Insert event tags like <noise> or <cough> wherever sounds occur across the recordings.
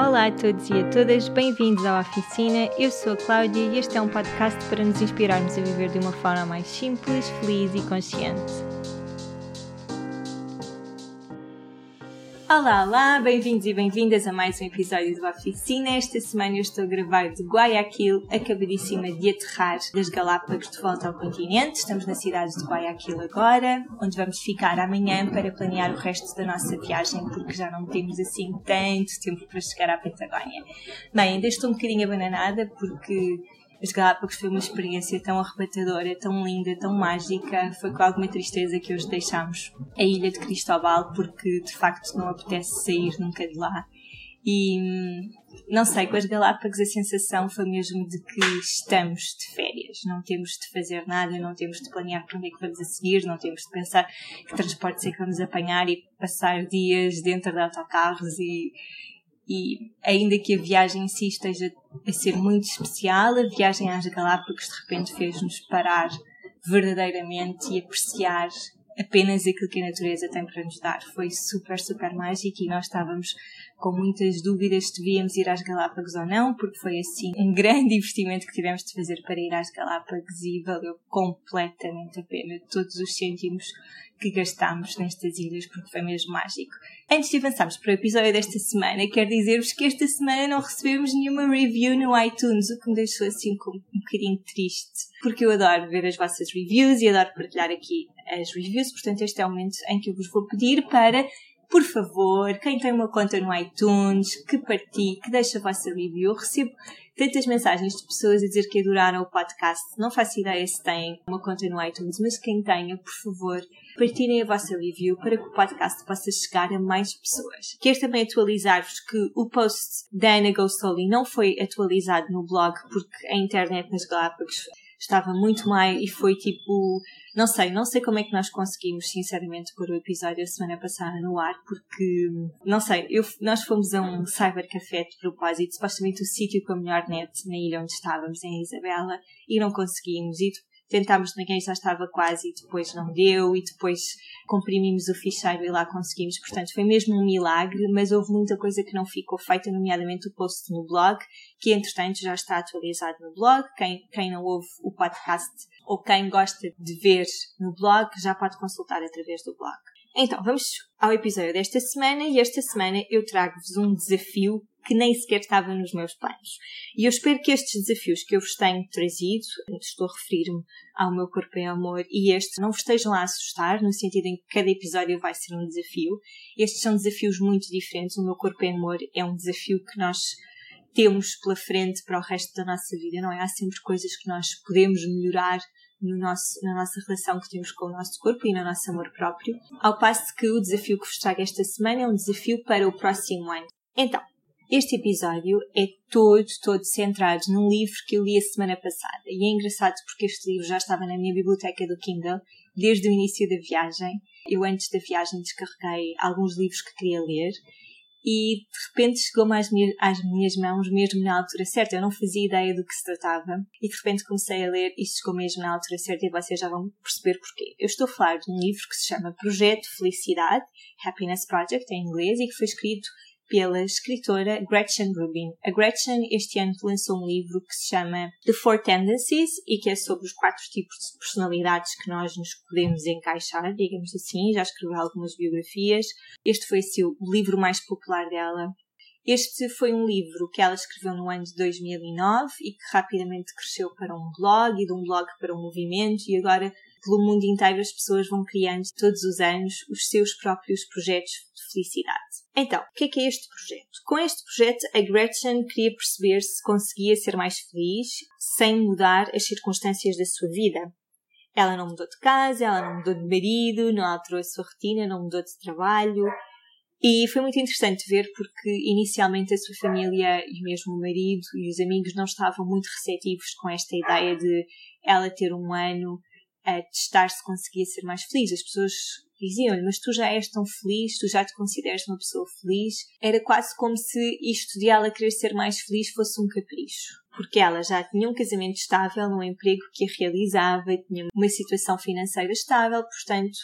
Olá a todos e a todas, bem-vindos à Oficina. Eu sou a Cláudia e este é um podcast para nos inspirarmos a viver de uma forma mais simples, feliz e consciente. Olá, olá, bem-vindos e bem-vindas a mais um episódio do Oficina. Esta semana eu estou a gravar de Guayaquil, acabadíssima de aterrar das Galápagos de volta ao continente. Estamos na cidade de Guayaquil agora, onde vamos ficar amanhã para planear o resto da nossa viagem, porque já não temos assim tanto tempo para chegar à Patagónia. Bem, ainda estou um bocadinho abananada porque as Galápagos foi uma experiência tão arrebatadora, tão linda, tão mágica. Foi com alguma tristeza que hoje deixámos a ilha de Cristóbal, porque de facto não apetece sair nunca de lá. E não sei, com as Galápagos a sensação foi mesmo de que estamos de férias. Não temos de fazer nada, não temos de planear para onde é que vamos a seguir, não temos de pensar que transportes é que vamos apanhar e passar dias dentro de autocarros e e ainda que a viagem em si esteja a ser muito especial, a viagem às Galápagos de repente fez-nos parar verdadeiramente e apreciar apenas aquilo que a natureza tem para nos dar. Foi super, super mágico e nós estávamos com muitas dúvidas se devíamos ir às Galápagos ou não, porque foi assim um grande <laughs> investimento que tivemos de fazer para ir às Galápagos e valeu completamente a pena todos os cêntimos que gastámos nestas ilhas, porque foi mesmo mágico. Antes de avançarmos para o episódio desta semana, quero dizer-vos que esta semana não recebemos nenhuma review no iTunes, o que me deixou assim um bocadinho triste, porque eu adoro ver as vossas reviews e adoro partilhar aqui as reviews, portanto este é o momento em que eu vos vou pedir para por favor, quem tem uma conta no iTunes, que partilhe, que deixe a vossa review. Eu recebo tantas mensagens de pessoas a dizer que adoraram o podcast. Não faço ideia se têm uma conta no iTunes, mas quem tenha, por favor, partilhem a vossa review para que o podcast possa chegar a mais pessoas. Quero também atualizar-vos que o post da Ana Ghostoli não foi atualizado no blog porque a internet nas Galápagos estava muito mais e foi tipo, não sei, não sei como é que nós conseguimos, sinceramente, pôr o episódio a semana passada no ar, porque, não sei, eu, nós fomos a um cybercafé de propósito, supostamente o sítio com a melhor net na ilha onde estávamos, em Isabela, e não conseguimos. E tentámos de já estava quase e depois não deu e depois comprimimos o ficheiro e lá conseguimos. Portanto, foi mesmo um milagre, mas houve muita coisa que não ficou feita, nomeadamente o post no blog, que entretanto já está atualizado no blog. Quem, quem não ouve o podcast ou quem gosta de ver no blog já pode consultar através do blog. Então, vamos ao episódio desta semana e esta semana eu trago-vos um desafio que nem sequer estava nos meus planos. E eu espero que estes desafios que eu vos tenho trazido, estou a referir-me ao meu corpo em amor, e este não vos estejam a assustar, no sentido em que cada episódio vai ser um desafio. Estes são desafios muito diferentes. O meu corpo em amor é um desafio que nós temos pela frente para o resto da nossa vida, não é? Há sempre coisas que nós podemos melhorar no nosso, na nossa relação que temos com o nosso corpo e no nosso amor próprio. Ao passo que o desafio que vos trago esta semana é um desafio para o próximo ano. Então, este episódio é todo, todo centrado num livro que eu li a semana passada. E é engraçado porque este livro já estava na minha biblioteca do Kindle desde o início da viagem. Eu, antes da viagem, descarreguei alguns livros que queria ler e de repente chegou-me às minhas, às minhas mãos mesmo na altura certa. Eu não fazia ideia do que se tratava e de repente comecei a ler e chegou mesmo na altura certa e vocês já vão perceber porquê. Eu estou a falar de um livro que se chama Projeto Felicidade, Happiness Project em inglês e que foi escrito pela escritora Gretchen Rubin. A Gretchen este ano lançou um livro que se chama The Four Tendencies e que é sobre os quatro tipos de personalidades que nós nos podemos encaixar, digamos assim. Já escreveu algumas biografias. Este foi assim, o livro mais popular dela. Este foi um livro que ela escreveu no ano de 2009 e que rapidamente cresceu para um blog e de um blog para um movimento e agora pelo mundo inteiro as pessoas vão criando todos os anos os seus próprios projetos de felicidade. Então, o que é que é este projeto? Com este projeto, a Gretchen queria perceber se conseguia ser mais feliz sem mudar as circunstâncias da sua vida. Ela não mudou de casa, ela não mudou de marido, não alterou a sua rotina, não mudou de trabalho. E foi muito interessante ver porque inicialmente a sua família e mesmo o marido e os amigos não estavam muito receptivos com esta ideia de ela ter um ano a testar se conseguia ser mais feliz. As pessoas diziam-lhe, mas tu já és tão feliz, tu já te consideras uma pessoa feliz. Era quase como se isto de ela querer ser mais feliz fosse um capricho. Porque ela já tinha um casamento estável, um emprego que a realizava, tinha uma situação financeira estável, portanto,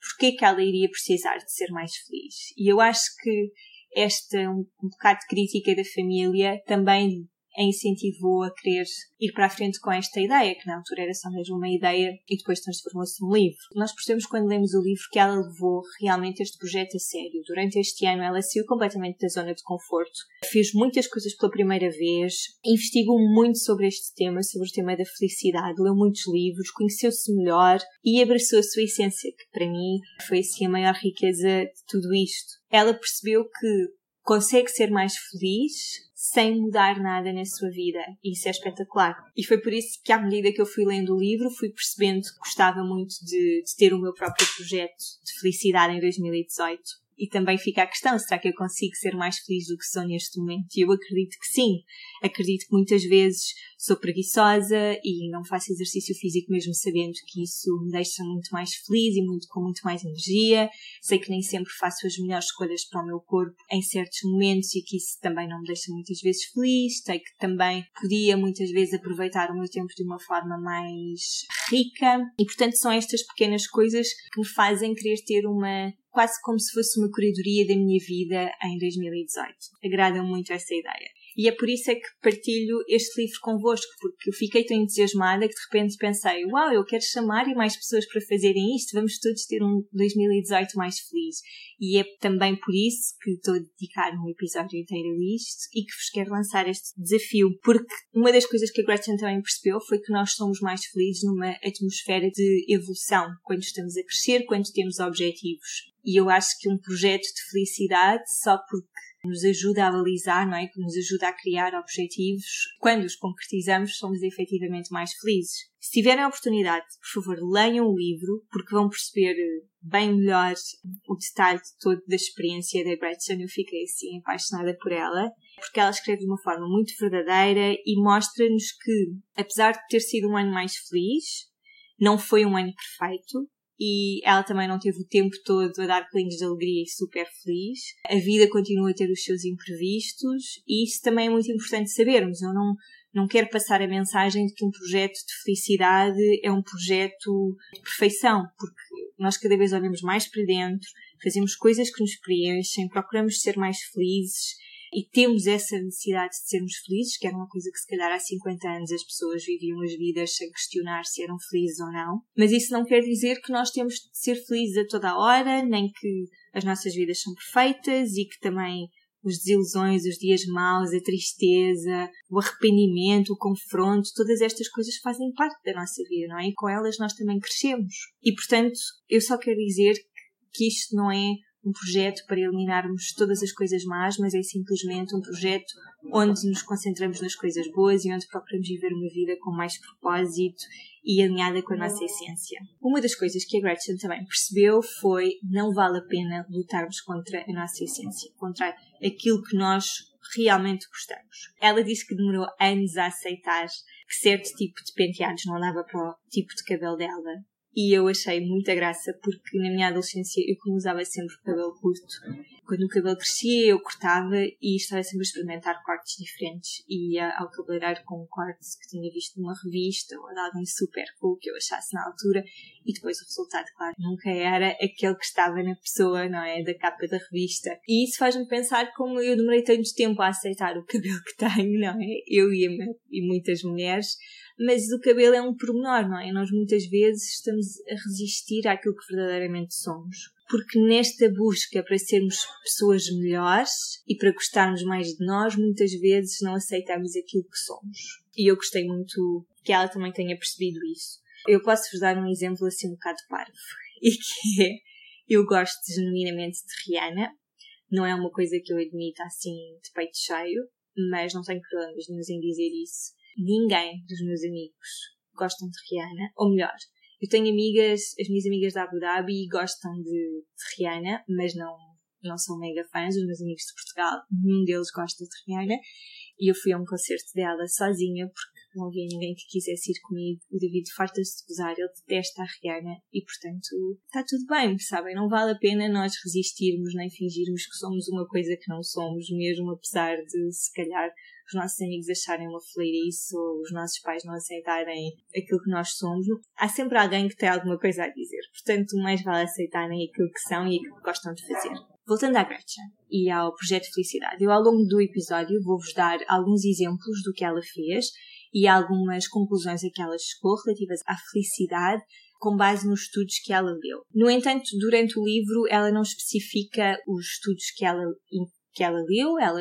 porquê que ela iria precisar de ser mais feliz? E eu acho que esta um, um bocado de crítica da família também a incentivou a querer ir para a frente com esta ideia, que na altura era só mesmo uma ideia e depois transformou-se num livro. Nós percebemos quando lemos o livro que ela levou realmente este projeto a sério. Durante este ano ela saiu completamente da zona de conforto, fez muitas coisas pela primeira vez, investigou muito sobre este tema, sobre o tema da felicidade, leu muitos livros, conheceu-se melhor e abraçou a sua essência, que para mim foi assim a maior riqueza de tudo isto. Ela percebeu que consegue ser mais feliz sem mudar nada na sua vida. Isso é espetacular. E foi por isso que, à medida que eu fui lendo o livro, fui percebendo que gostava muito de, de ter o meu próprio projeto de felicidade em 2018. E também fica a questão, será que eu consigo ser mais feliz do que sou neste momento? E eu acredito que sim. Acredito que muitas vezes sou preguiçosa e não faço exercício físico mesmo sabendo que isso me deixa muito mais feliz e muito, com muito mais energia. Sei que nem sempre faço as melhores escolhas para o meu corpo em certos momentos e que isso também não me deixa muitas vezes feliz. Sei que também podia muitas vezes aproveitar o meu tempo de uma forma mais rica e portanto são estas pequenas coisas que me fazem querer ter uma quase como se fosse uma curadoria da minha vida em 2018. Agrada muito essa ideia. E é por isso é que partilho este livro convosco, porque eu fiquei tão entusiasmada que de repente pensei, uau, eu quero chamar e mais pessoas para fazerem isto, vamos todos ter um 2018 mais feliz. E é também por isso que estou a dedicar um episódio inteiro a isto e que vos quero lançar este desafio, porque uma das coisas que a Gretchen também percebeu foi que nós somos mais felizes numa atmosfera de evolução, quando estamos a crescer, quando temos objetivos. E eu acho que um projeto de felicidade, só porque nos ajuda a balizar, não é? Que nos ajuda a criar objetivos. Quando os concretizamos, somos efetivamente mais felizes. Se tiverem a oportunidade, por favor, leiam o livro, porque vão perceber bem melhor o detalhe todo da experiência da Gretchen. Eu fiquei assim apaixonada por ela, porque ela escreve de uma forma muito verdadeira e mostra-nos que, apesar de ter sido um ano mais feliz, não foi um ano perfeito, e ela também não teve o tempo todo a dar pulinhos de alegria e super feliz. A vida continua a ter os seus imprevistos e isso também é muito importante sabermos. Eu não, não quero passar a mensagem de que um projeto de felicidade é um projeto de perfeição, porque nós cada vez olhamos mais para dentro, fazemos coisas que nos preenchem, procuramos ser mais felizes e temos essa necessidade de sermos felizes, que era uma coisa que se calhar há 50 anos as pessoas viviam as vidas sem questionar se eram felizes ou não. Mas isso não quer dizer que nós temos de ser felizes a toda a hora, nem que as nossas vidas são perfeitas e que também os desilusões, os dias maus, a tristeza, o arrependimento, o confronto, todas estas coisas fazem parte da nossa vida, não é? E com elas nós também crescemos. E portanto, eu só quero dizer que isto não é um projeto para eliminarmos todas as coisas más, mas é simplesmente um projeto onde nos concentramos nas coisas boas e onde procuramos viver uma vida com mais propósito e alinhada com a nossa essência. Uma das coisas que a Gretchen também percebeu foi não vale a pena lutarmos contra a nossa essência, contra aquilo que nós realmente gostamos. Ela disse que demorou anos a aceitar que certo tipo de penteados não dava para o tipo de cabelo dela e eu achei muita graça porque na minha adolescência eu como usava sempre cabelo curto. Quando o cabelo crescia eu cortava e estava sempre a experimentar cortes diferentes. E ia ao cabeleireiro com um corte que tinha visto numa revista ou de alguém super cool que eu achasse na altura e depois o resultado, claro, nunca era aquele que estava na pessoa, não é? Da capa da revista. E isso faz-me pensar como eu demorei tanto tempo a aceitar o cabelo que tenho, não é? Eu e, e muitas mulheres mas o cabelo é um pormenor, não é? Nós muitas vezes estamos a resistir àquilo que verdadeiramente somos. Porque nesta busca para sermos pessoas melhores e para gostarmos mais de nós, muitas vezes não aceitamos aquilo que somos. E eu gostei muito que ela também tenha percebido isso. Eu posso vos dar um exemplo assim um bocado parvo. <laughs> E que é, eu gosto genuinamente de Rihanna. Não é uma coisa que eu admito assim de peito cheio, mas não tenho problemas nenhum em dizer isso ninguém dos meus amigos gostam de Rihanna, ou melhor, eu tenho amigas, as minhas amigas da Abu Dhabi gostam de, de Rihanna, mas não, não são mega fãs, os meus amigos de Portugal, nenhum deles gosta de Rihanna, e eu fui a um concerto dela sozinha porque não havia ninguém que quisesse ir comigo. O David farta-se de gozar, ele detesta a Rihanna e, portanto, está tudo bem, sabem? Não vale a pena nós resistirmos nem fingirmos que somos uma coisa que não somos, mesmo apesar de, se calhar, os nossos amigos acharem uma fleirice ou os nossos pais não aceitarem aquilo que nós somos, há sempre alguém que tem alguma coisa a dizer. Portanto, mais vale aceitarem aquilo que são e aquilo que gostam de fazer. voltando à Gretchen e ao projeto Felicidade, eu ao longo do episódio vou-vos dar alguns exemplos do que ela fez e algumas conclusões a que ela chegou relativas à felicidade com base nos estudos que ela leu. No entanto, durante o livro, ela não especifica os estudos que ela, que ela leu, ela,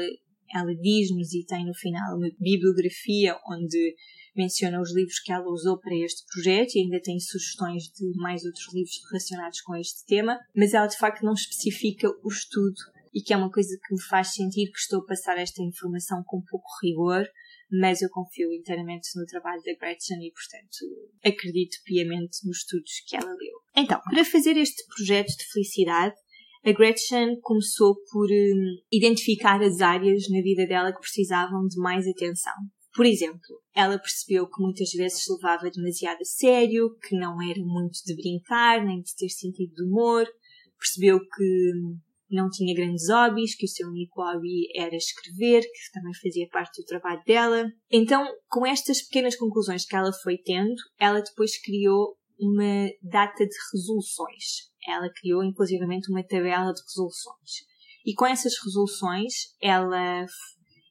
ela diz-nos e tem no final uma bibliografia onde menciona os livros que ela usou para este projeto e ainda tem sugestões de mais outros livros relacionados com este tema, mas ela de facto não especifica o estudo e que é uma coisa que me faz sentir que estou a passar esta informação com pouco rigor, mas eu confio inteiramente no trabalho da Gretchen e, portanto, acredito piamente nos estudos que ela leu. Então, para fazer este projeto de felicidade, a Gretchen começou por um, identificar as áreas na vida dela que precisavam de mais atenção. Por exemplo, ela percebeu que muitas vezes se levava demasiado a sério, que não era muito de brincar, nem de ter sentido de humor, percebeu que hum, não tinha grandes hobbies, que o seu único hobby era escrever, que também fazia parte do trabalho dela. Então, com estas pequenas conclusões que ela foi tendo, ela depois criou uma data de resoluções. Ela criou inclusivamente uma tabela de resoluções. E com essas resoluções, ela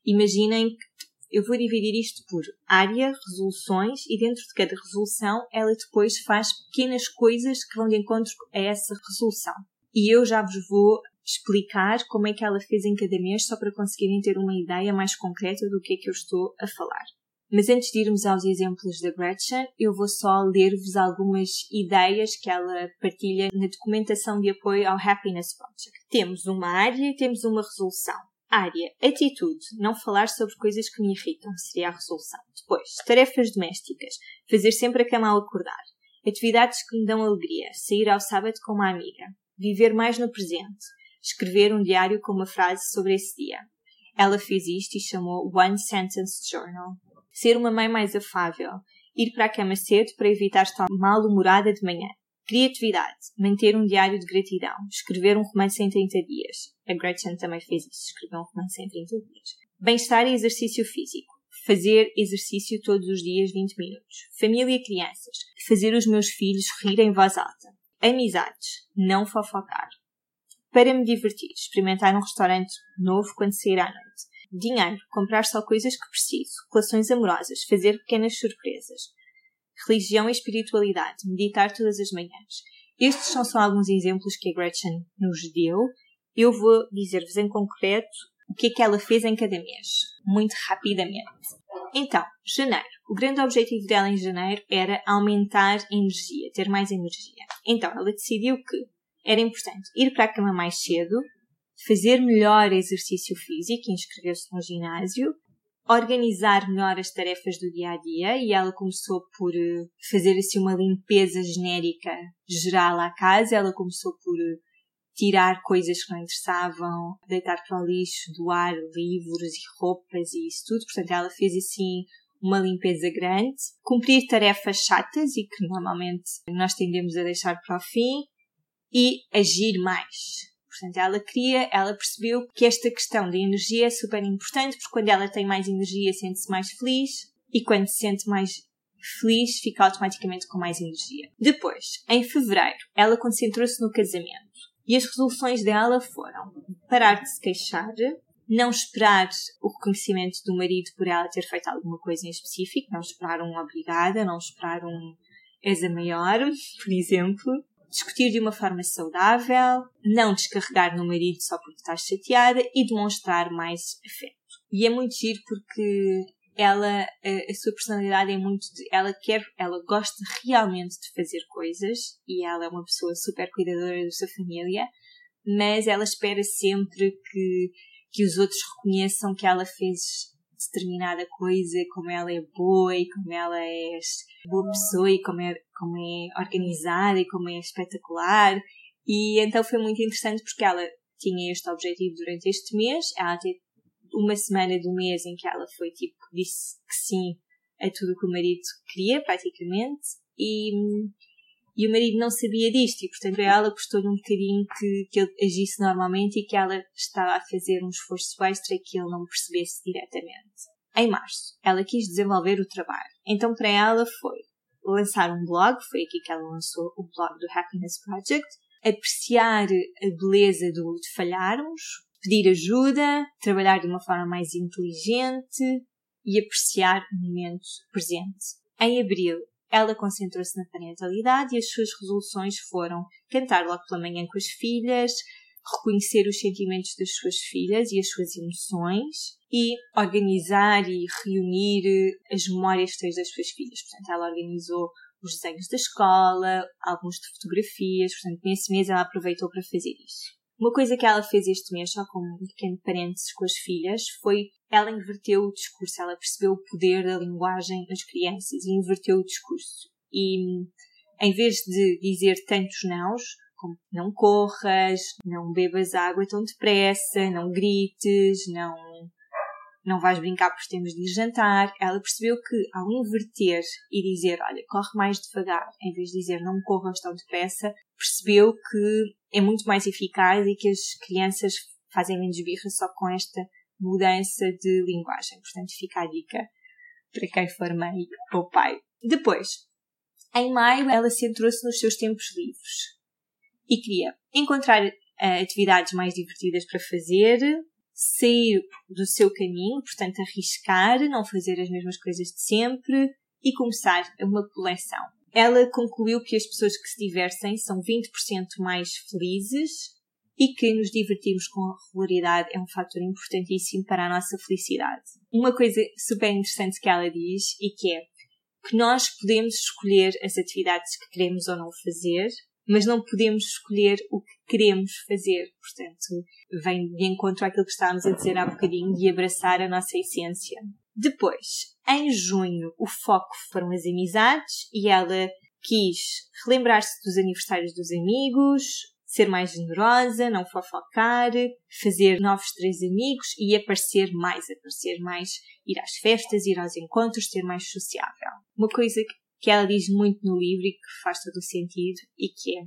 imaginem que eu vou dividir isto por área, resoluções, e dentro de cada resolução ela depois faz pequenas coisas que vão de encontro a essa resolução. E eu já vos vou explicar como é que ela fez em cada mês, só para conseguirem ter uma ideia mais concreta do que é que eu estou a falar. Mas antes de irmos aos exemplos da Gretchen, eu vou só ler-vos algumas ideias que ela partilha na documentação de apoio ao Happiness Project. Temos uma área e temos uma resolução. Área, atitude, não falar sobre coisas que me irritam, seria a resolução. Depois, tarefas domésticas, fazer sempre a cama ao acordar. Atividades que me dão alegria, sair ao sábado com uma amiga. Viver mais no presente, escrever um diário com uma frase sobre esse dia. Ela fez isto e chamou One Sentence Journal. Ser uma mãe mais afável, ir para a cama cedo para evitar estar mal-humorada de manhã. Criatividade, manter um diário de gratidão, escrever um romance em 30 dias. A Gretchen também fez isso, escreveu um romance em 30 dias. Bem-estar e exercício físico. Fazer exercício todos os dias 20 minutos. Família e crianças. Fazer os meus filhos rir em voz alta. Amizades. Não fofocar para me divertir, experimentar um restaurante novo quando sair à noite. Dinheiro, comprar só coisas que preciso, relações amorosas, fazer pequenas surpresas. Religião e espiritualidade, meditar todas as manhãs. Estes são só alguns exemplos que a Gretchen nos deu. Eu vou dizer-vos em concreto o que é que ela fez em cada mês, muito rapidamente. Então, janeiro. O grande objetivo dela em janeiro era aumentar energia, ter mais energia. Então, ela decidiu que era importante ir para a cama mais cedo, fazer melhor exercício físico, inscrever-se no ginásio, organizar melhor as tarefas do dia a dia e ela começou por eh, fazer assim uma limpeza genérica geral à casa. Ela começou por eh, tirar coisas que não interessavam, deitar para o lixo, doar livros e roupas e isso tudo. Portanto, ela fez assim uma limpeza grande, cumprir tarefas chatas e que normalmente nós tendemos a deixar para o fim, e agir mais. Portanto, ela queria, ela percebeu que esta questão da energia é super importante, porque quando ela tem mais energia sente-se mais feliz e quando se sente mais feliz fica automaticamente com mais energia. Depois, em fevereiro, ela concentrou-se no casamento e as resoluções dela foram parar de se queixar, não esperar o reconhecimento do marido por ela ter feito alguma coisa em específico, não esperar um obrigada, não esperar um és a maior, <laughs> por exemplo, discutir de uma forma saudável, não descarregar no marido só porque estás chateada e demonstrar mais afeto. E é muito giro porque ela, a, a sua personalidade é muito de, ela quer, ela gosta realmente de fazer coisas e ela é uma pessoa super cuidadora da sua família, mas ela espera sempre que, que os outros reconheçam que ela fez determinada coisa, como ela é boa e como ela é boa pessoa e como é, como é organizada e como é espetacular. E então foi muito interessante porque ela tinha este objetivo durante este mês, ela teve uma semana do mês em que ela foi tipo, disse que sim a tudo que o marido queria, praticamente, e, e o marido não sabia disto, e portanto ela custou-lhe um bocadinho que, que ele agisse normalmente e que ela estava a fazer um esforço extra que ele não percebesse diretamente. Em março, ela quis desenvolver o trabalho, então para ela foi lançar um blog, foi aqui que ela lançou o blog do Happiness Project, apreciar a beleza do, de falharmos, pedir ajuda, trabalhar de uma forma mais inteligente e apreciar o momento presente. Em abril, ela concentrou-se na parentalidade e as suas resoluções foram cantar logo pela manhã com as filhas, reconhecer os sentimentos das suas filhas e as suas emoções e organizar e reunir as memórias que das suas filhas. Portanto, ela organizou os desenhos da escola, alguns de fotografias, portanto, nesse mês ela aproveitou para fazer isso. Uma coisa que ela fez este mês, só como um pequeno parênteses com as filhas, foi ela inverteu o discurso, ela percebeu o poder da linguagem nas crianças e inverteu o discurso. E em vez de dizer tantos nãos, como não corras, não bebas água tão depressa, não grites, não não vais brincar porque temos de ir jantar. Ela percebeu que ao inverter e dizer, olha, corre mais devagar, em vez de dizer não corras tão depressa, percebeu que é muito mais eficaz e que as crianças fazem menos birra só com esta mudança de linguagem. Portanto, fica a dica para quem for mãe ou pai. Depois, em maio, ela centrou-se nos seus tempos livres e queria encontrar uh, atividades mais divertidas para fazer, sair do seu caminho, portanto, arriscar, não fazer as mesmas coisas de sempre e começar uma coleção. Ela concluiu que as pessoas que se divertem são 20% mais felizes e que nos divertirmos com regularidade é um fator importantíssimo para a nossa felicidade. Uma coisa super interessante que ela diz e que é que nós podemos escolher as atividades que queremos ou não fazer, mas não podemos escolher o que queremos fazer. Portanto, vem de encontro àquilo que estávamos a dizer há bocadinho de abraçar a nossa essência. Depois, em junho, o foco foram as amizades e ela quis relembrar-se dos aniversários dos amigos, ser mais generosa, não fofocar, fazer novos três amigos e aparecer mais, aparecer mais, ir às festas, ir aos encontros, ser mais sociável. Uma coisa que ela diz muito no livro e que faz todo o sentido e que é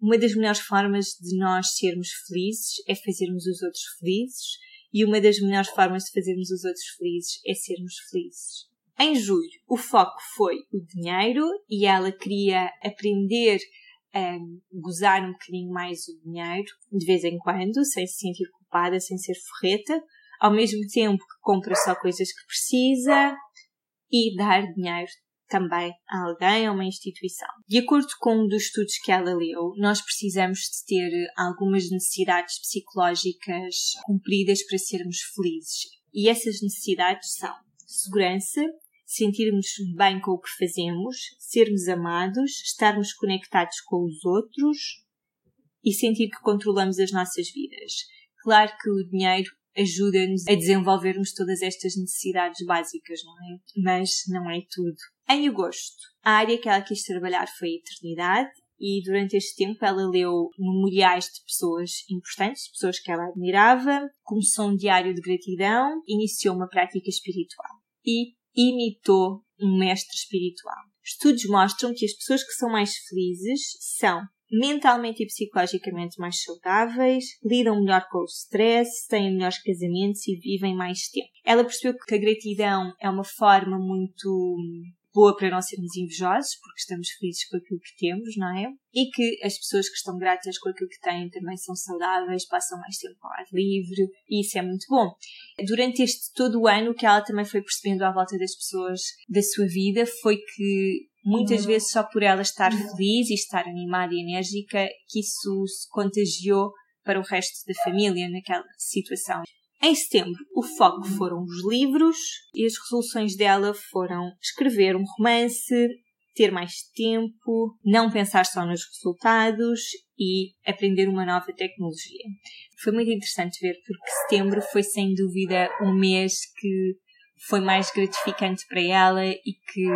uma das melhores formas de nós sermos felizes é fazermos os outros felizes e uma das melhores formas de fazermos os outros felizes é sermos felizes. Em julho, o foco foi o dinheiro e ela queria aprender a gozar um bocadinho mais o dinheiro, de vez em quando, sem se sentir culpada, sem ser forreta, ao mesmo tempo que compra só coisas que precisa e dar dinheiro também a alguém, a uma instituição. De acordo com um dos estudos que ela leu, nós precisamos de ter algumas necessidades psicológicas cumpridas para sermos felizes. E essas necessidades são segurança, sentirmos bem com o que fazemos, sermos amados, estarmos conectados com os outros e sentir que controlamos as nossas vidas. Claro que o dinheiro ajuda-nos a desenvolvermos todas estas necessidades básicas, não é? Mas não é tudo. Em agosto, a área que ela quis trabalhar foi a eternidade e durante este tempo ela leu memoriais de pessoas importantes, pessoas que ela admirava, começou um diário de gratidão, iniciou uma prática espiritual e imitou um mestre espiritual. Estudos mostram que as pessoas que são mais felizes são mentalmente e psicologicamente mais saudáveis, lidam melhor com o stress, têm melhores casamentos e vivem mais tempo. Ela percebeu que a gratidão é uma forma muito boa para não sermos invejosos, porque estamos felizes com aquilo que temos, não é? E que as pessoas que estão gratas com aquilo que têm também são saudáveis, passam mais tempo ao ar livre, e isso é muito bom. Durante este todo o ano, o que ela também foi percebendo à volta das pessoas da sua vida foi que muitas uhum. vezes só por ela estar uhum. feliz e estar animada e enérgica, que isso se contagiou para o resto da família naquela situação. Em setembro, o foco foram os livros e as resoluções dela foram escrever um romance, ter mais tempo, não pensar só nos resultados e aprender uma nova tecnologia. Foi muito interessante ver porque setembro foi sem dúvida um mês que foi mais gratificante para ela e que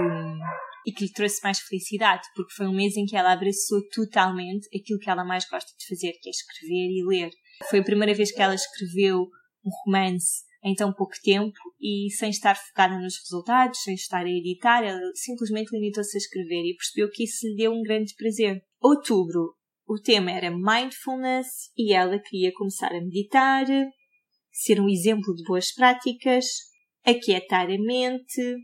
e que lhe trouxe mais felicidade, porque foi um mês em que ela abraçou totalmente aquilo que ela mais gosta de fazer, que é escrever e ler. Foi a primeira vez que ela escreveu um romance em tão pouco tempo e sem estar focada nos resultados, sem estar a editar, ela simplesmente limitou-se a escrever e percebeu que isso lhe deu um grande prazer. Outubro, o tema era mindfulness e ela queria começar a meditar, ser um exemplo de boas práticas, aquietar a mente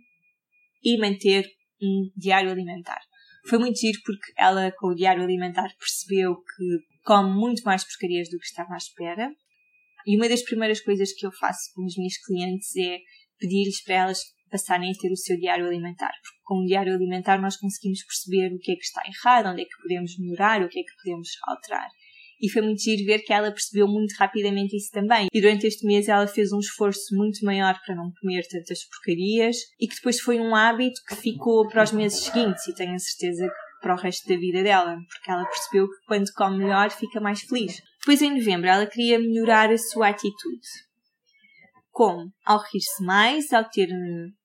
e manter um diário alimentar. Foi muito giro porque ela, com o diário alimentar, percebeu que come muito mais porcarias do que estava à espera. E uma das primeiras coisas que eu faço com os meus clientes é pedir-lhes para elas passarem a ter o seu diário alimentar. Porque com o diário alimentar nós conseguimos perceber o que é que está errado, onde é que podemos melhorar, o que é que podemos alterar. E foi muito giro ver que ela percebeu muito rapidamente isso também. E durante este mês ela fez um esforço muito maior para não comer tantas porcarias e que depois foi um hábito que ficou para os meses seguintes e tenho a certeza que para o resto da vida dela, porque ela percebeu que quando come melhor fica mais feliz. Depois em novembro ela queria melhorar a sua atitude. Como? Ao rir-se mais, ao ter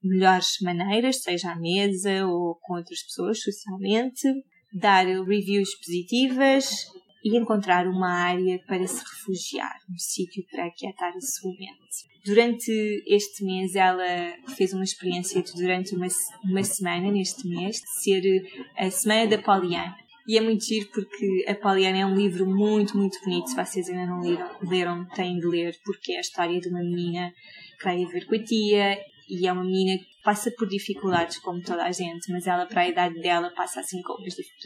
melhores maneiras, seja à mesa ou com outras pessoas socialmente, dar reviews positivas, e encontrar uma área para se refugiar, um sítio para aquietar a sua mente. Durante este mês, ela fez uma experiência de, durante uma, uma semana, neste mês, de ser a Semana da Poliana. E é muito giro porque a Poliana é um livro muito, muito bonito. Se vocês ainda não leram, leram têm de ler, porque é a história de uma menina que vai viver com a tia e é uma menina que passa por dificuldades como toda a gente, mas ela para a idade dela passa assim com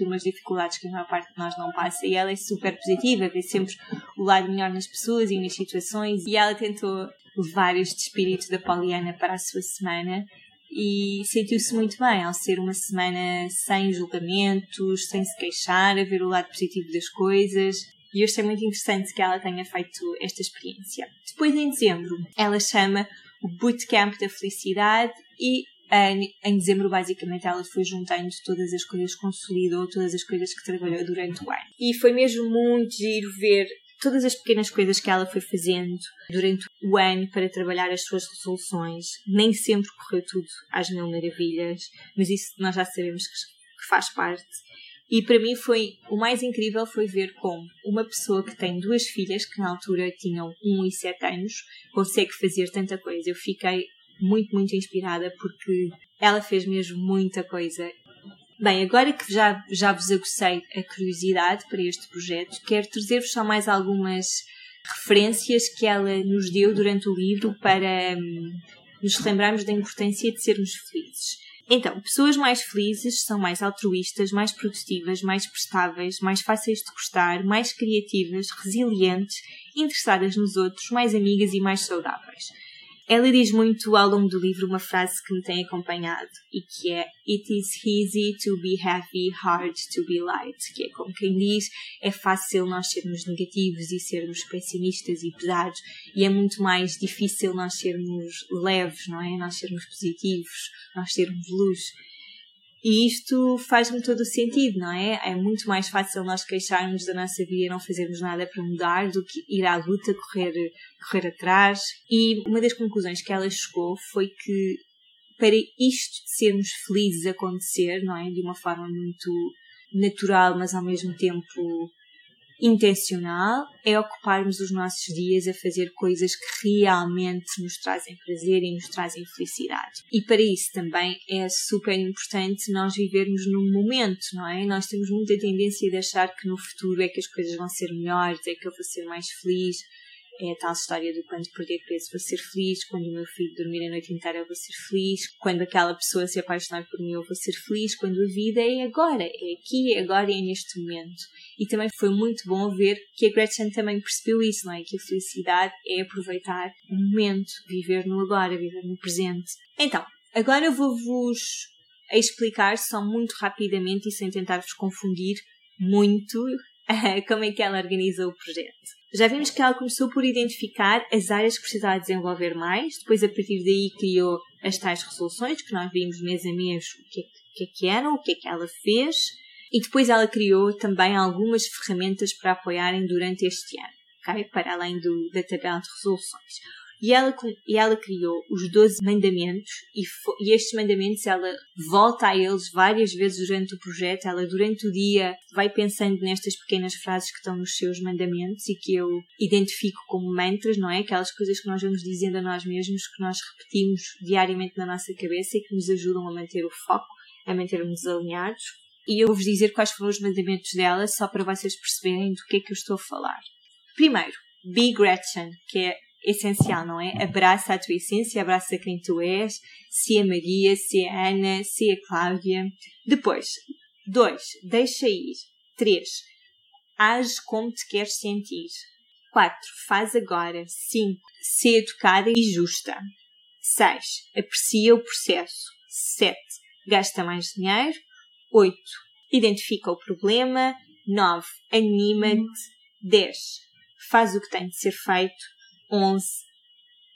umas dificuldades que a maior parte de nós não passa e ela é super positiva, vê sempre o lado melhor nas pessoas e nas situações e ela tentou levar este espírito da Poliana para a sua semana e sentiu-se muito bem ao ser uma semana sem julgamentos, sem se queixar, a ver o lado positivo das coisas. E eu achei muito interessante que ela tenha feito esta experiência. Depois, em dezembro, ela chama o Bootcamp da Felicidade e em dezembro, basicamente, ela foi juntando todas as coisas, consolidou todas as coisas que trabalhou durante o ano. E foi mesmo muito giro ver todas as pequenas coisas que ela foi fazendo durante o ano para trabalhar as suas resoluções. Nem sempre correu tudo às mil maravilhas, mas isso nós já sabemos que faz parte. E para mim foi o mais incrível foi ver como uma pessoa que tem duas filhas que na altura tinham 1 e 7 anos consegue fazer tanta coisa. Eu fiquei muito, muito inspirada porque ela fez mesmo muita coisa. Bem, agora que já, já vos agucei a curiosidade para este projeto, quero trazer-vos só mais algumas referências que ela nos deu durante o livro para hum, nos lembrarmos da importância de sermos felizes. Então, pessoas mais felizes são mais altruístas, mais produtivas, mais prestáveis, mais fáceis de gostar, mais criativas, resilientes, interessadas nos outros, mais amigas e mais saudáveis. Ela diz muito ao longo do livro uma frase que me tem acompanhado e que é It is easy to be happy, hard to be light, que é como quem diz, é fácil nós sermos negativos e sermos pessimistas e pesados e é muito mais difícil nós sermos leves, não é? Nós sermos positivos, nós sermos luz. E isto faz-me todo o sentido, não é? É muito mais fácil nós queixarmos da nossa vida e não fazermos nada para mudar do que ir à luta, correr, correr atrás. E uma das conclusões que ela chegou foi que para isto sermos felizes acontecer, não é? De uma forma muito natural, mas ao mesmo tempo intencional é ocuparmos os nossos dias a fazer coisas que realmente nos trazem prazer e nos trazem felicidade. E para isso também é super importante nós vivermos no momento, não é? Nós temos muita tendência de achar que no futuro é que as coisas vão ser melhores, é que eu vou ser mais feliz, é a tal história de quando perder peso vou ser feliz, quando o meu filho dormir a noite inteira eu vou ser feliz, quando aquela pessoa se apaixonar por mim eu vou ser feliz, quando a vida é agora, é aqui, é agora e é neste momento. E também foi muito bom ver que a Gretchen também percebeu isso, não é? Que a felicidade é aproveitar o momento, viver no agora, viver no presente. Então, agora eu vou-vos explicar só muito rapidamente e sem tentar vos confundir muito <laughs> como é que ela organiza o projeto. Já vimos que ela começou por identificar as áreas que precisava desenvolver mais, depois a partir daí criou as tais resoluções que nós vimos mês a mês o que é que, é que eram, o que é que ela fez, e depois ela criou também algumas ferramentas para apoiarem durante este ano, okay? para além do, da tabela de resoluções. E ela, e ela criou os 12 mandamentos e, e estes mandamentos ela volta a eles várias vezes durante o projeto. Ela durante o dia vai pensando nestas pequenas frases que estão nos seus mandamentos e que eu identifico como mantras, não é? Aquelas coisas que nós vamos dizendo a nós mesmos, que nós repetimos diariamente na nossa cabeça e que nos ajudam a manter o foco, a manter-nos alinhados. E eu vou-vos dizer quais foram os mandamentos dela, só para vocês perceberem do que é que eu estou a falar. Primeiro, Be Gretchen, que é essencial, não é? Abraça a tua essência, abraça quem tu és, se é Maria, se é Ana, se é Cláudia. Depois, dois, deixa ir. Três, Age como te queres sentir. 4. Faz agora. 5. Ser educada e justa. 6. Aprecia o processo. 7. Gasta mais dinheiro. 8. Identifica o problema. 9. Anima-te. 10. Faz o que tem de ser feito. 11.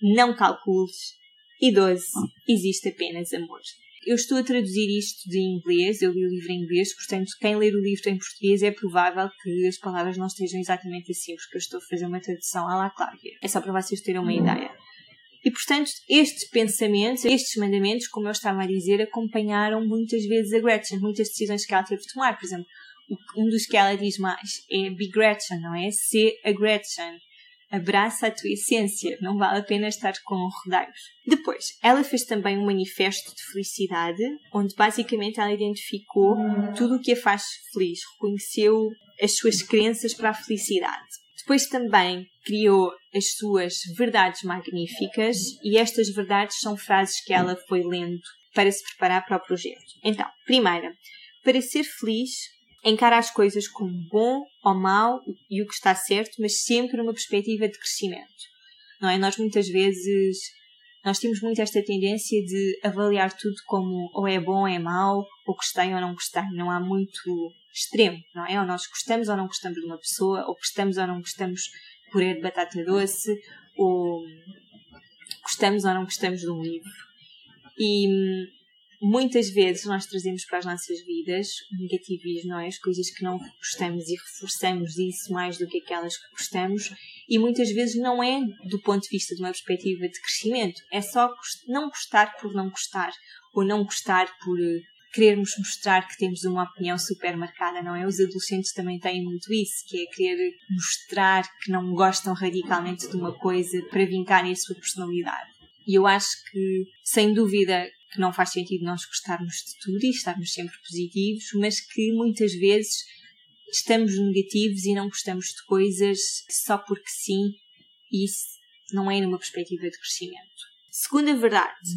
Não calcules. E 12. Existe apenas amor. Eu estou a traduzir isto de inglês, eu li o livro em inglês, portanto, quem ler o livro em português é provável que as palavras não estejam exatamente assim, porque eu estou a fazer uma tradução à la Cláudia. É só para vocês terem uma ideia. E, portanto, estes pensamentos, estes mandamentos, como eu estava a dizer, acompanharam muitas vezes a Gretchen, muitas decisões que ela teve de tomar. Por exemplo, um dos que ela diz mais é Be Gretchen, não é? Ser a Gretchen abraça a tua essência, não vale a pena estar com rodeios. Depois, ela fez também um manifesto de felicidade, onde basicamente ela identificou tudo o que a faz feliz, reconheceu as suas crenças para a felicidade. Depois também criou as suas verdades magníficas e estas verdades são frases que ela foi lendo para se preparar para o projeto. Então, primeira, para ser feliz, encara as coisas como bom ou mau e o que está certo, mas sempre numa perspectiva de crescimento. Não é? Nós muitas vezes nós temos muito esta tendência de avaliar tudo como ou é bom ou é mau, ou gostei ou não gostei. Não há muito extremo, não é? Ou nós gostamos ou não gostamos de uma pessoa, ou gostamos ou não gostamos de purê de batata doce, ou gostamos ou não gostamos de um livro. E muitas vezes nós trazemos para as nossas vidas negativismo, não é? As coisas que não gostamos e reforçamos isso mais do que aquelas que gostamos e muitas vezes não é do ponto de vista de uma perspectiva de crescimento, é só não gostar por não gostar ou não gostar por eh, querermos mostrar que temos uma opinião super marcada, não é? Os adolescentes também têm muito isso, que é querer mostrar que não gostam radicalmente de uma coisa para vincarem a sua personalidade. E eu acho que, sem dúvida, que não faz sentido nós gostarmos de tudo e estarmos sempre positivos, mas que muitas vezes estamos negativos e não gostamos de coisas só porque sim, isso não é numa perspectiva de crescimento. Segunda verdade,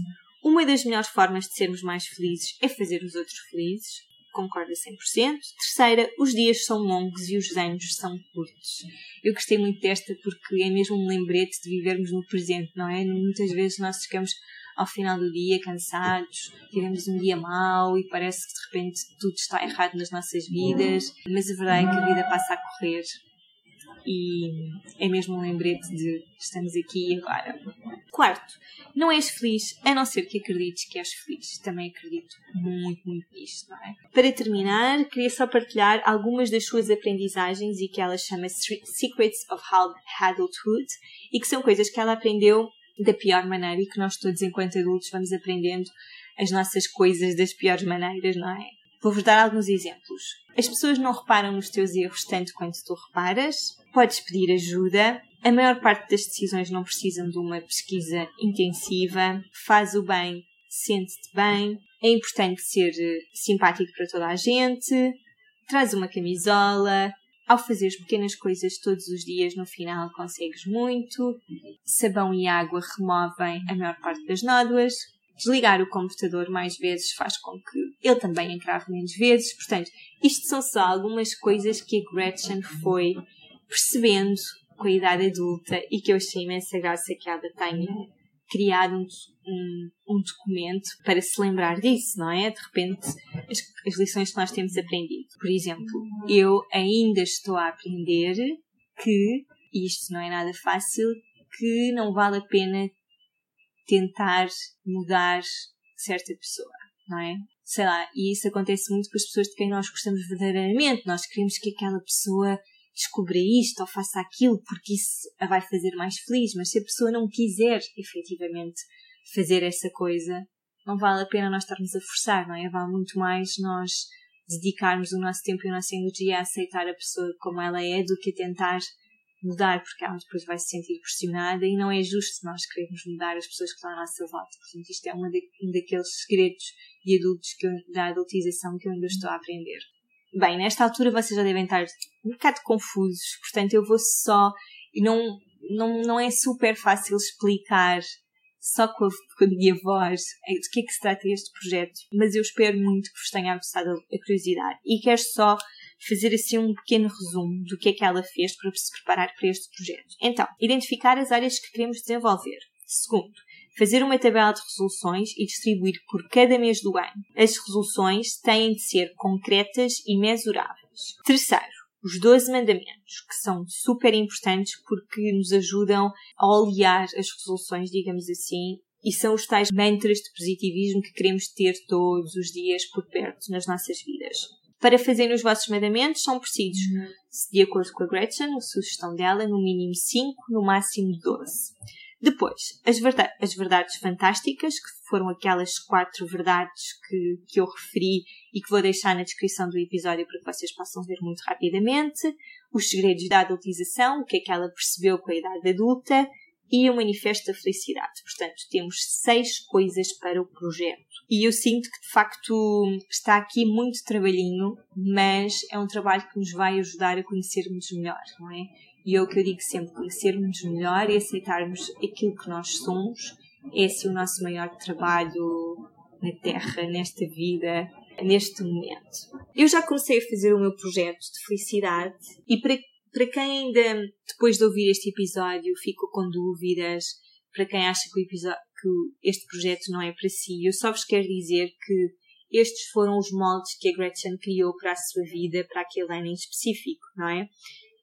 uma das melhores formas de sermos mais felizes é fazer os outros felizes. Concordo a 100%. Terceira, os dias são longos e os anos são curtos. Eu gostei muito desta porque é mesmo um lembrete de vivermos no presente, não é? Muitas vezes nós ficamos ao final do dia cansados, tivemos um dia mau e parece que de repente tudo está errado nas nossas vidas, mas a verdade é que a vida passa a correr e é mesmo um lembrete de estamos aqui e agora. Quarto, não és feliz a não ser que acredites que és feliz. Também acredito muito, muito nisto, não é? Para terminar, queria só partilhar algumas das suas aprendizagens e que ela chama Secrets of Adulthood e que são coisas que ela aprendeu da pior maneira e que nós todos, enquanto adultos, vamos aprendendo as nossas coisas das piores maneiras, não é? Vou-vos dar alguns exemplos. As pessoas não reparam nos teus erros tanto quanto tu reparas. Podes pedir ajuda. A maior parte das decisões não precisam de uma pesquisa intensiva. Faz o bem, sente-te bem. É importante ser eh, simpático para toda a gente. Traz uma camisola. Ao fazeres pequenas coisas todos os dias, no final consegues muito. Sabão e água removem a maior parte das nódoas. Desligar o computador mais vezes faz com que ele também encrave menos vezes. Portanto, isto são só algumas coisas que a Gretchen foi percebendo com a idade adulta e que eu achei imensa graça que ela tenha criado um, um, um, documento para se lembrar disso, não é? De repente, as, as lições que nós temos aprendido. Por exemplo, eu ainda estou a aprender que, isto não é nada fácil, que não vale a pena tentar mudar certa pessoa, não é? Sei lá, e isso acontece muito com as pessoas de quem nós gostamos verdadeiramente. Nós queremos que aquela pessoa descubra isto ou faça aquilo porque isso a vai fazer mais feliz, mas se a pessoa não quiser efetivamente fazer essa coisa, não vale a pena nós estarmos a forçar, não é? Vale muito mais nós dedicarmos o nosso tempo e a nossa energia a aceitar a pessoa como ela é do que a tentar mudar, porque ela depois vai se sentir pressionada e não é justo nós queremos mudar as pessoas que estão à nossa volta. Portanto, isto é um daqueles segredos de adultos que eu, da adultização que eu ainda estou a aprender. Bem, nesta altura vocês já devem estar um bocado confusos, portanto eu vou só. Não, não, não é super fácil explicar só com a, com a minha voz de que é que se trata este projeto, mas eu espero muito que vos tenha aguçado a curiosidade e quero só fazer assim um pequeno resumo do que é que ela fez para se preparar para este projeto. Então, identificar as áreas que queremos desenvolver. Segundo, fazer uma tabela de resoluções e distribuir por cada mês do ano. As resoluções têm de ser concretas e mensuráveis. Terceiro, os 12 mandamentos, que são super importantes porque nos ajudam a olear as resoluções, digamos assim, e são os tais mantras de positivismo que queremos ter todos os dias por perto nas nossas vidas. Para fazerem os vossos mandamentos são precisos, de acordo com a Gretchen, a sugestão dela, no mínimo 5, no máximo 12. Depois, as, verdade, as verdades fantásticas, que foram aquelas quatro verdades que, que eu referi e que vou deixar na descrição do episódio para que vocês possam ver muito rapidamente. Os segredos da adultização, o que é que ela percebeu com a idade adulta. E o manifesto da felicidade. Portanto, temos seis coisas para o projeto. E eu sinto que, de facto, está aqui muito trabalhinho, mas é um trabalho que nos vai ajudar a conhecermos melhor, não é? E é o que eu digo sempre, conhecermos melhor e aceitarmos aquilo que nós somos. É o nosso maior trabalho na Terra, nesta vida, neste momento. Eu já comecei a fazer o meu projeto de felicidade e para, para quem ainda, depois de ouvir este episódio, ficou com dúvidas, para quem acha que, episódio, que este projeto não é para si, eu só vos quero dizer que estes foram os moldes que a Gretchen criou para a sua vida, para aquele ano em específico, não é?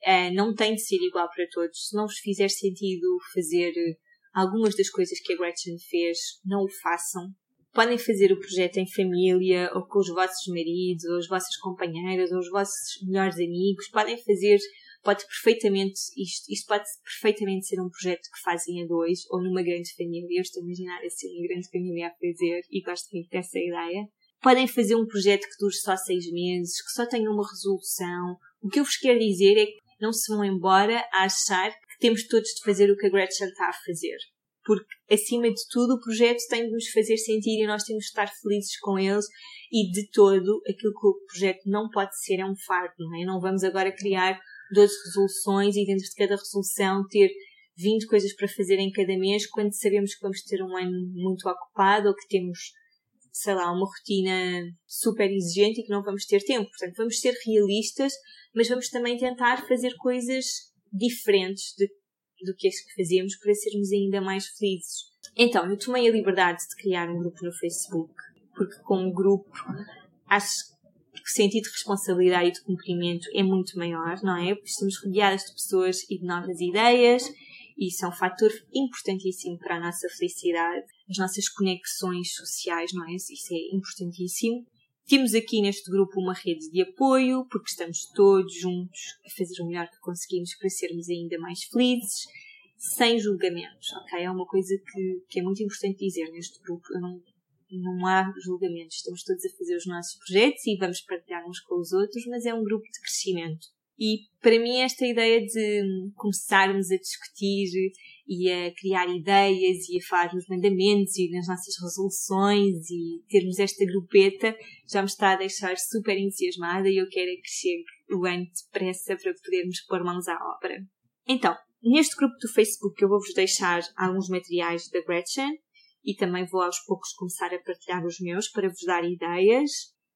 Uh, não tem de ser igual para todos. Se não vos fizer sentido fazer eh, algumas das coisas que a Gretchen fez, não o façam. Podem fazer o projeto em família, ou com os vossos maridos, ou as vossas companheiras, ou os vossos melhores amigos. Podem fazer, pode perfeitamente, isto, isto pode perfeitamente ser um projeto que fazem a dois, ou numa grande família. Eu estou a imaginar assim, uma grande família a fazer, e gosto muito dessa ideia. Podem fazer um projeto que dure só seis meses, que só tenha uma resolução. O que eu vos quero dizer é que não se vão embora a achar que temos todos de fazer o que a Gretchen está a fazer. Porque, acima de tudo, o projeto tem de nos fazer sentir e nós temos de estar felizes com eles e, de todo, aquilo que o projeto não pode ser é um fardo, não é? Não vamos agora criar 12 resoluções e dentro de cada resolução ter 20 coisas para fazer em cada mês quando sabemos que vamos ter um ano muito ocupado ou que temos sei lá, uma rotina super exigente e que não vamos ter tempo. Portanto, vamos ser realistas, mas vamos também tentar fazer coisas diferentes de, do que as que fazíamos para sermos ainda mais felizes. Então, eu tomei a liberdade de criar um grupo no Facebook, porque com um grupo acho que o sentido de responsabilidade e de cumprimento é muito maior, não é? Porque estamos rodeadas de pessoas e de novas ideias e isso é um fator importantíssimo para a nossa felicidade, as nossas conexões sociais, não é? Isso é importantíssimo. Temos aqui neste grupo uma rede de apoio, porque estamos todos juntos a fazer o melhor que conseguimos para sermos ainda mais felizes, sem julgamentos, ok? É uma coisa que, que é muito importante dizer neste grupo. Não, não há julgamentos, estamos todos a fazer os nossos projetos e vamos partilhar uns com os outros, mas é um grupo de crescimento. E para mim, esta ideia de começarmos a discutir e a criar ideias e a falar nos mandamentos e nas nossas resoluções e termos esta grupeta já me está a deixar super entusiasmada e eu quero é que chegue o ano depressa para podermos pôr mãos à obra. Então, neste grupo do Facebook eu vou-vos deixar alguns materiais da Gretchen e também vou aos poucos começar a partilhar os meus para vos dar ideias.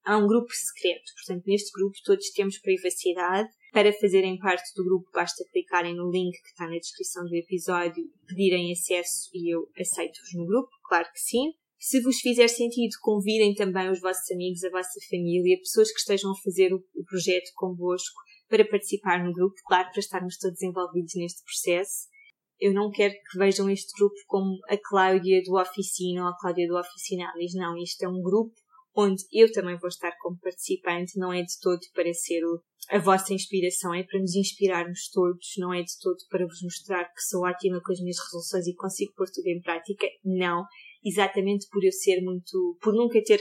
Há um grupo secreto, portanto, neste grupo todos temos privacidade para fazerem parte do grupo, basta clicarem no link que está na descrição do episódio, pedirem acesso e eu aceito-vos no grupo, claro que sim. Se vos fizer sentido, convidem também os vossos amigos, a vossa família, pessoas que estejam a fazer o, projeto convosco para participar no grupo, claro, para estarmos todos envolvidos neste processo. Eu não quero que vejam este grupo como a Cláudia do Oficina ou a Cláudia do Oficinalis, não. Isto é um grupo onde eu também vou estar como participante, não é de todo para ser a vossa inspiração, é para nos inspirarmos todos, não é de todo para vos mostrar que sou ótima com as minhas resoluções e consigo pôr tudo em prática, não. Exatamente por eu ser muito, por nunca ter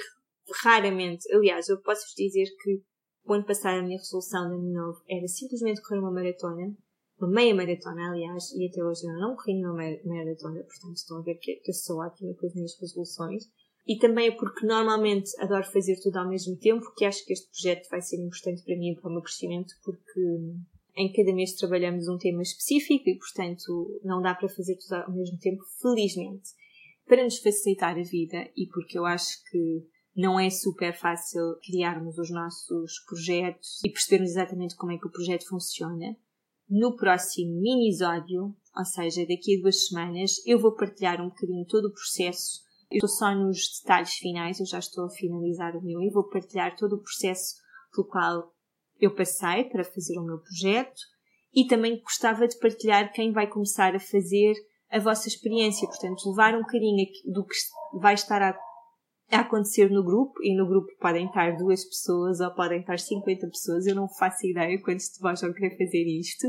raramente, aliás, eu posso vos dizer que o ano passado a minha resolução de ano novo era simplesmente correr uma maratona, uma meia maratona, aliás, e até hoje eu não corri nenhuma maratona, portanto estão a ver que eu sou ótima com as minhas resoluções e também é porque normalmente adoro fazer tudo ao mesmo tempo, que acho que este projeto vai ser importante para mim e para o meu crescimento, porque em cada mês trabalhamos um tema específico e, portanto, não dá para fazer tudo ao mesmo tempo, felizmente. Para nos facilitar a vida e porque eu acho que não é super fácil criarmos os nossos projetos e percebermos exatamente como é que o projeto funciona. No próximo minisódio, ou seja, daqui a duas semanas, eu vou partilhar um bocadinho todo o processo. Eu estou só nos detalhes finais, eu já estou a finalizar o meu e vou partilhar todo o processo pelo qual eu passei para fazer o meu projeto. E também gostava de partilhar quem vai começar a fazer a vossa experiência, portanto, levar um bocadinho do que vai estar a, a acontecer no grupo, e no grupo podem estar duas pessoas ou podem estar 50 pessoas, eu não faço ideia quantos de vós vão querer fazer isto,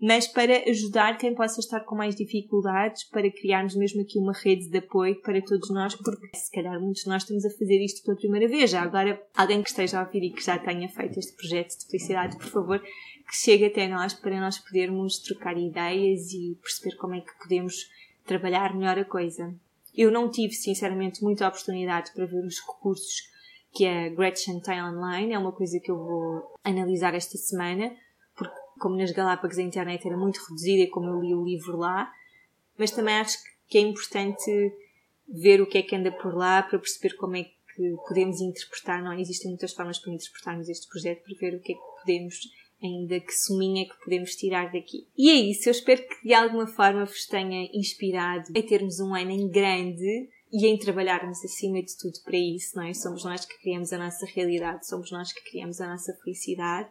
mas para ajudar quem possa estar com mais dificuldades, para criarmos mesmo aqui uma rede de apoio para todos nós, porque se calhar muitos de nós estamos a fazer isto pela primeira vez. Já agora, alguém que esteja a ouvir e que já tenha feito este projeto de felicidade, por favor, que chegue até nós para nós podermos trocar ideias e perceber como é que podemos trabalhar melhor a coisa. Eu não tive, sinceramente, muita oportunidade para ver os recursos que a Gretchen tem online, é uma coisa que eu vou analisar esta semana, como nas Galápagos a internet era muito reduzida e como eu li o livro lá, mas também acho que é importante ver o que é que anda por lá para perceber como é que podemos interpretar, não? Existem muitas formas para interpretarmos este projeto, para ver o que é que podemos ainda que suminha que podemos tirar daqui. E é isso, eu espero que de alguma forma vos tenha inspirado a termos um ano em grande e em trabalharmos acima de tudo para isso, não é? Somos nós que criamos a nossa realidade, somos nós que criamos a nossa felicidade.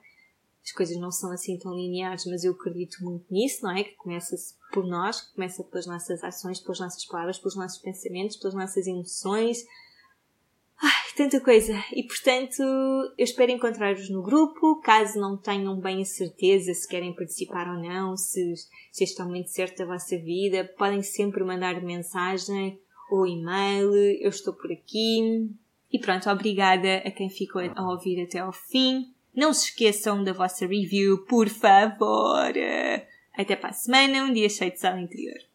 As coisas não são assim tão lineares, mas eu acredito muito nisso, não é? Que começa-se por nós, que começa pelas nossas ações, pelas nossas palavras, pelos nossos pensamentos, pelas nossas emoções, Ai, tanta coisa. E portanto, eu espero encontrar-vos no grupo. Caso não tenham bem a certeza se querem participar ou não, se, se este é o momento certo da vossa vida, podem sempre mandar mensagem ou e-mail. Eu estou por aqui. E pronto, obrigada a quem ficou a ouvir até ao fim. Não se esqueçam da vossa review, por favor. Até para a semana, um dia cheio de sal interior.